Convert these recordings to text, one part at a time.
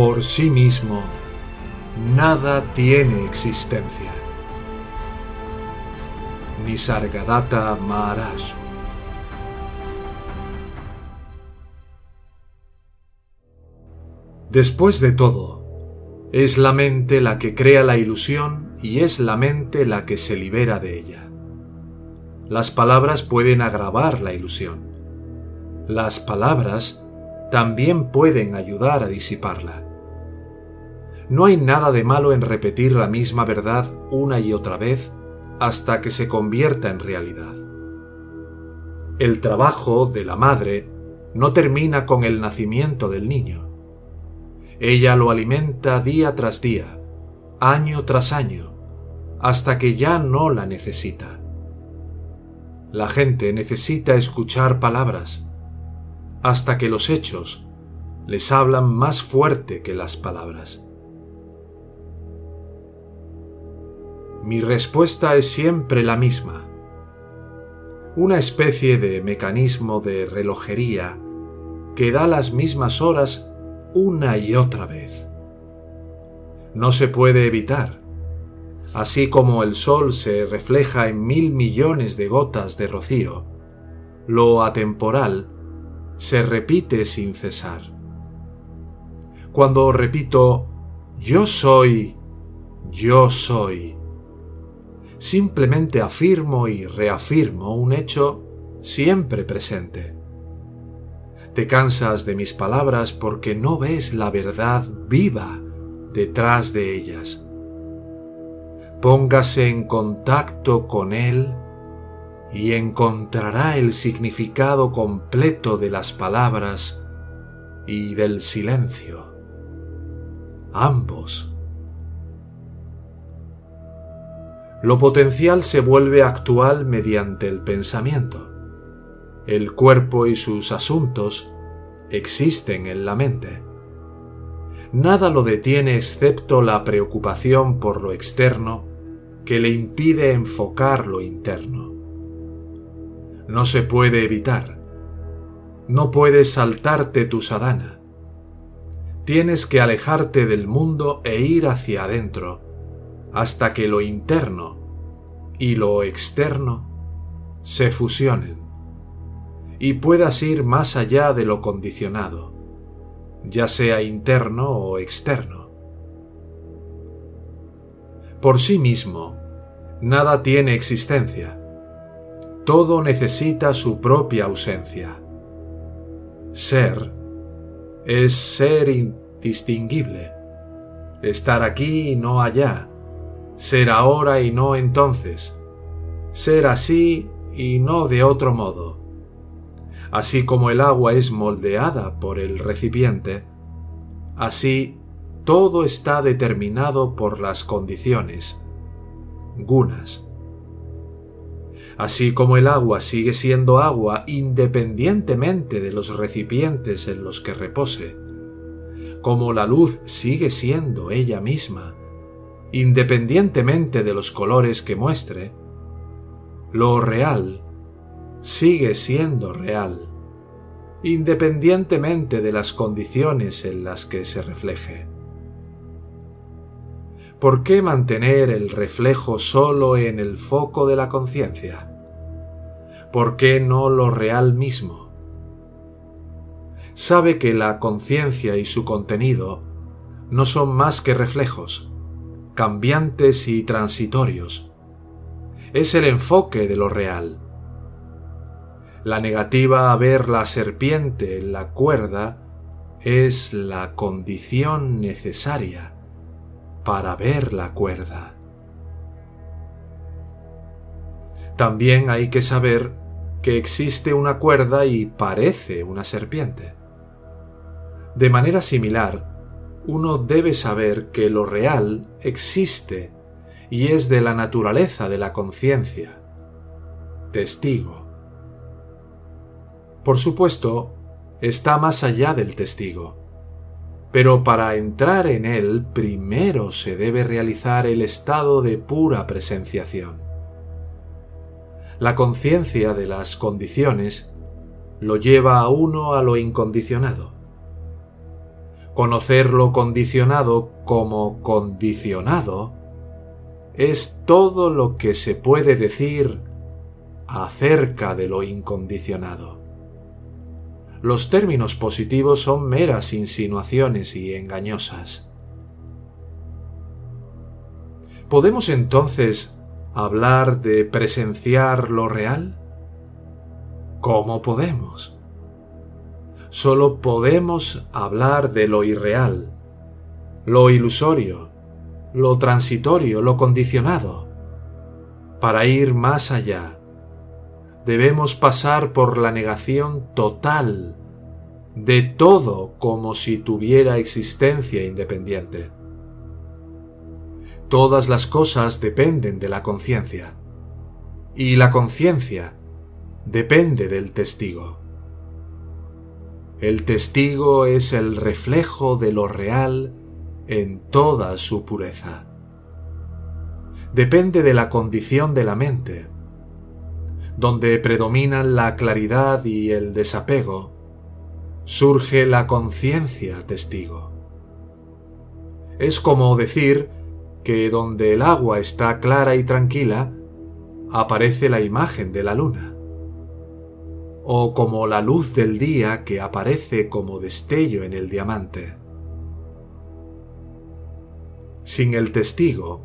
Por sí mismo, nada tiene existencia. Nisargadatta Maharaj Después de todo, es la mente la que crea la ilusión y es la mente la que se libera de ella. Las palabras pueden agravar la ilusión. Las palabras también pueden ayudar a disiparla. No hay nada de malo en repetir la misma verdad una y otra vez hasta que se convierta en realidad. El trabajo de la madre no termina con el nacimiento del niño. Ella lo alimenta día tras día, año tras año, hasta que ya no la necesita. La gente necesita escuchar palabras, hasta que los hechos les hablan más fuerte que las palabras. Mi respuesta es siempre la misma. Una especie de mecanismo de relojería que da las mismas horas una y otra vez. No se puede evitar. Así como el sol se refleja en mil millones de gotas de rocío, lo atemporal se repite sin cesar. Cuando repito, yo soy, yo soy, simplemente afirmo y reafirmo un hecho siempre presente. Te cansas de mis palabras porque no ves la verdad viva detrás de ellas. Póngase en contacto con Él y encontrará el significado completo de las palabras y del silencio. Ambos. Lo potencial se vuelve actual mediante el pensamiento. El cuerpo y sus asuntos existen en la mente. Nada lo detiene excepto la preocupación por lo externo que le impide enfocar lo interno no se puede evitar. No puedes saltarte tu sadhana. Tienes que alejarte del mundo e ir hacia adentro, hasta que lo interno y lo externo se fusionen y puedas ir más allá de lo condicionado, ya sea interno o externo. Por sí mismo, nada tiene existencia todo necesita su propia ausencia. Ser es ser indistinguible. Estar aquí y no allá. Ser ahora y no entonces. Ser así y no de otro modo. Así como el agua es moldeada por el recipiente, así todo está determinado por las condiciones, gunas así como el agua sigue siendo agua independientemente de los recipientes en los que repose, como la luz sigue siendo ella misma, independientemente de los colores que muestre, lo real sigue siendo real, independientemente de las condiciones en las que se refleje. ¿Por qué mantener el reflejo solo en el foco de la conciencia? ¿por qué no lo real mismo? Sabe que la conciencia y su contenido no son más que reflejos, cambiantes y transitorios. Es el enfoque de lo real. La negativa a ver la serpiente en la cuerda es la condición necesaria para ver la cuerda. También hay que saber que existe una cuerda y parece una serpiente. De manera similar, uno debe saber que lo real existe y es de la naturaleza de la conciencia. Testigo. Por supuesto, está más allá del testigo, pero para entrar en él primero se debe realizar el estado de pura presenciación la conciencia de las condiciones lo lleva a uno a lo incondicionado. Conocer lo condicionado como condicionado es todo lo que se puede decir acerca de lo incondicionado. Los términos positivos son meras insinuaciones y engañosas. ¿Podemos entonces hablar de presenciar lo real? ¿Cómo podemos? Solo podemos hablar de lo irreal, lo ilusorio, lo transitorio, lo condicionado. Para ir más allá, debemos pasar por la negación total de todo como si tuviera existencia independiente. Todas las cosas dependen de la conciencia y la conciencia depende del testigo. El testigo es el reflejo de lo real en toda su pureza. Depende de la condición de la mente. Donde predominan la claridad y el desapego, surge la conciencia testigo. Es como decir que donde el agua está clara y tranquila, aparece la imagen de la luna. O como la luz del día que aparece como destello en el diamante sin el testigo,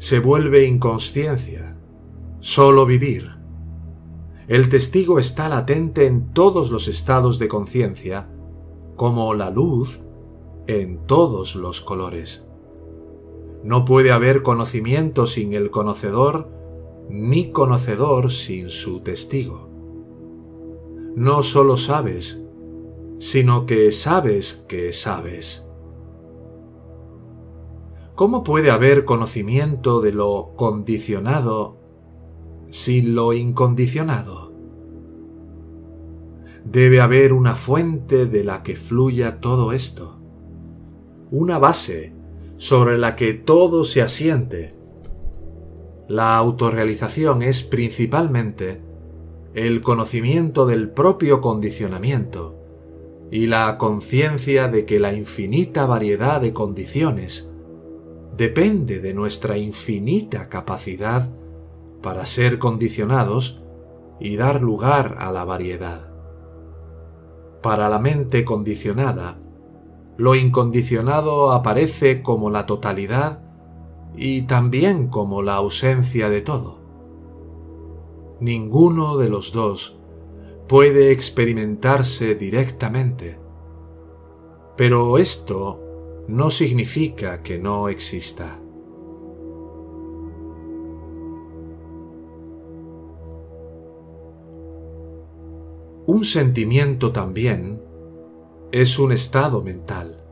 se vuelve inconsciencia, solo vivir. El testigo está latente en todos los estados de conciencia, como la luz en todos los colores. No puede haber conocimiento sin el conocedor, ni conocedor sin su testigo. No solo sabes, sino que sabes que sabes. ¿Cómo puede haber conocimiento de lo condicionado sin lo incondicionado? Debe haber una fuente de la que fluya todo esto, una base sobre la que todo se asiente. La autorrealización es principalmente el conocimiento del propio condicionamiento y la conciencia de que la infinita variedad de condiciones depende de nuestra infinita capacidad para ser condicionados y dar lugar a la variedad. Para la mente condicionada, lo incondicionado aparece como la totalidad y también como la ausencia de todo. Ninguno de los dos puede experimentarse directamente, pero esto no significa que no exista. Un sentimiento también es un estado mental.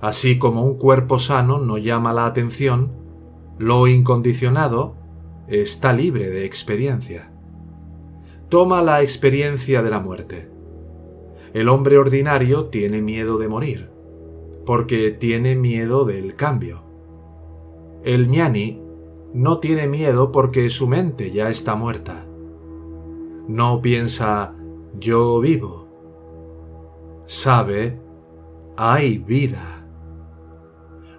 Así como un cuerpo sano no llama la atención, lo incondicionado está libre de experiencia. Toma la experiencia de la muerte. El hombre ordinario tiene miedo de morir porque tiene miedo del cambio. El ñani no tiene miedo porque su mente ya está muerta. No piensa yo vivo. Sabe, hay vida.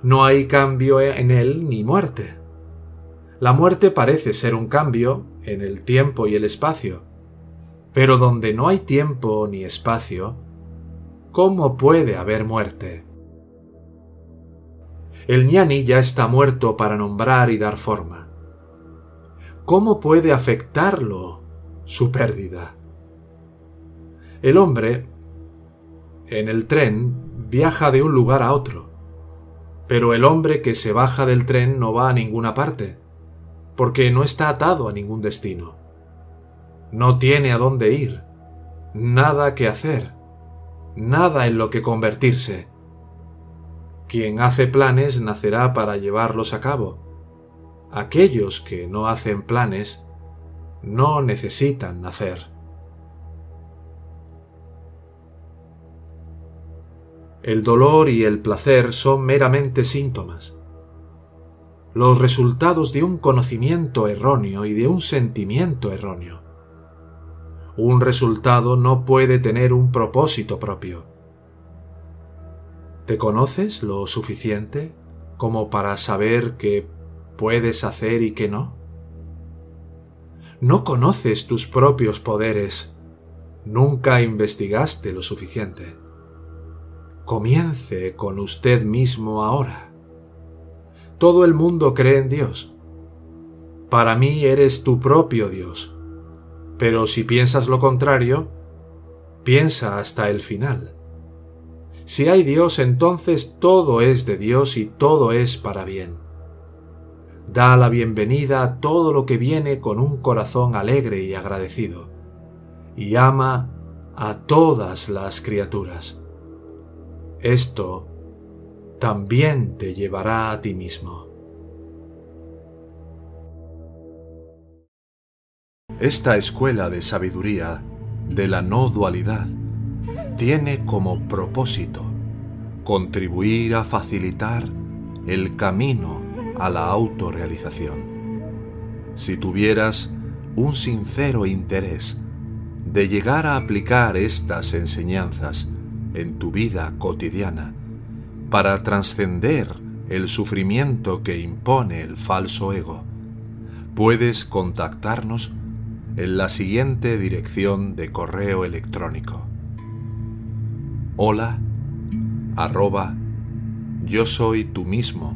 No hay cambio en él ni muerte. La muerte parece ser un cambio en el tiempo y el espacio, pero donde no hay tiempo ni espacio, ¿cómo puede haber muerte? El ñani ya está muerto para nombrar y dar forma. ¿Cómo puede afectarlo su pérdida? El hombre, en el tren, viaja de un lugar a otro, pero el hombre que se baja del tren no va a ninguna parte, porque no está atado a ningún destino. No tiene a dónde ir, nada que hacer, nada en lo que convertirse quien hace planes nacerá para llevarlos a cabo. Aquellos que no hacen planes no necesitan nacer. El dolor y el placer son meramente síntomas, los resultados de un conocimiento erróneo y de un sentimiento erróneo. Un resultado no puede tener un propósito propio ¿Te conoces lo suficiente como para saber qué puedes hacer y qué no? No conoces tus propios poderes. Nunca investigaste lo suficiente. Comience con usted mismo ahora. Todo el mundo cree en Dios. Para mí eres tu propio Dios. Pero si piensas lo contrario, piensa hasta el final. Si hay Dios, entonces todo es de Dios y todo es para bien. Da la bienvenida a todo lo que viene con un corazón alegre y agradecido, y ama a todas las criaturas. Esto también te llevará a ti mismo. Esta escuela de sabiduría de la no dualidad tiene como propósito contribuir a facilitar el camino a la autorrealización. Si tuvieras un sincero interés de llegar a aplicar estas enseñanzas en tu vida cotidiana para trascender el sufrimiento que impone el falso ego, puedes contactarnos en la siguiente dirección de correo electrónico hola arroba yo soy tú mismo.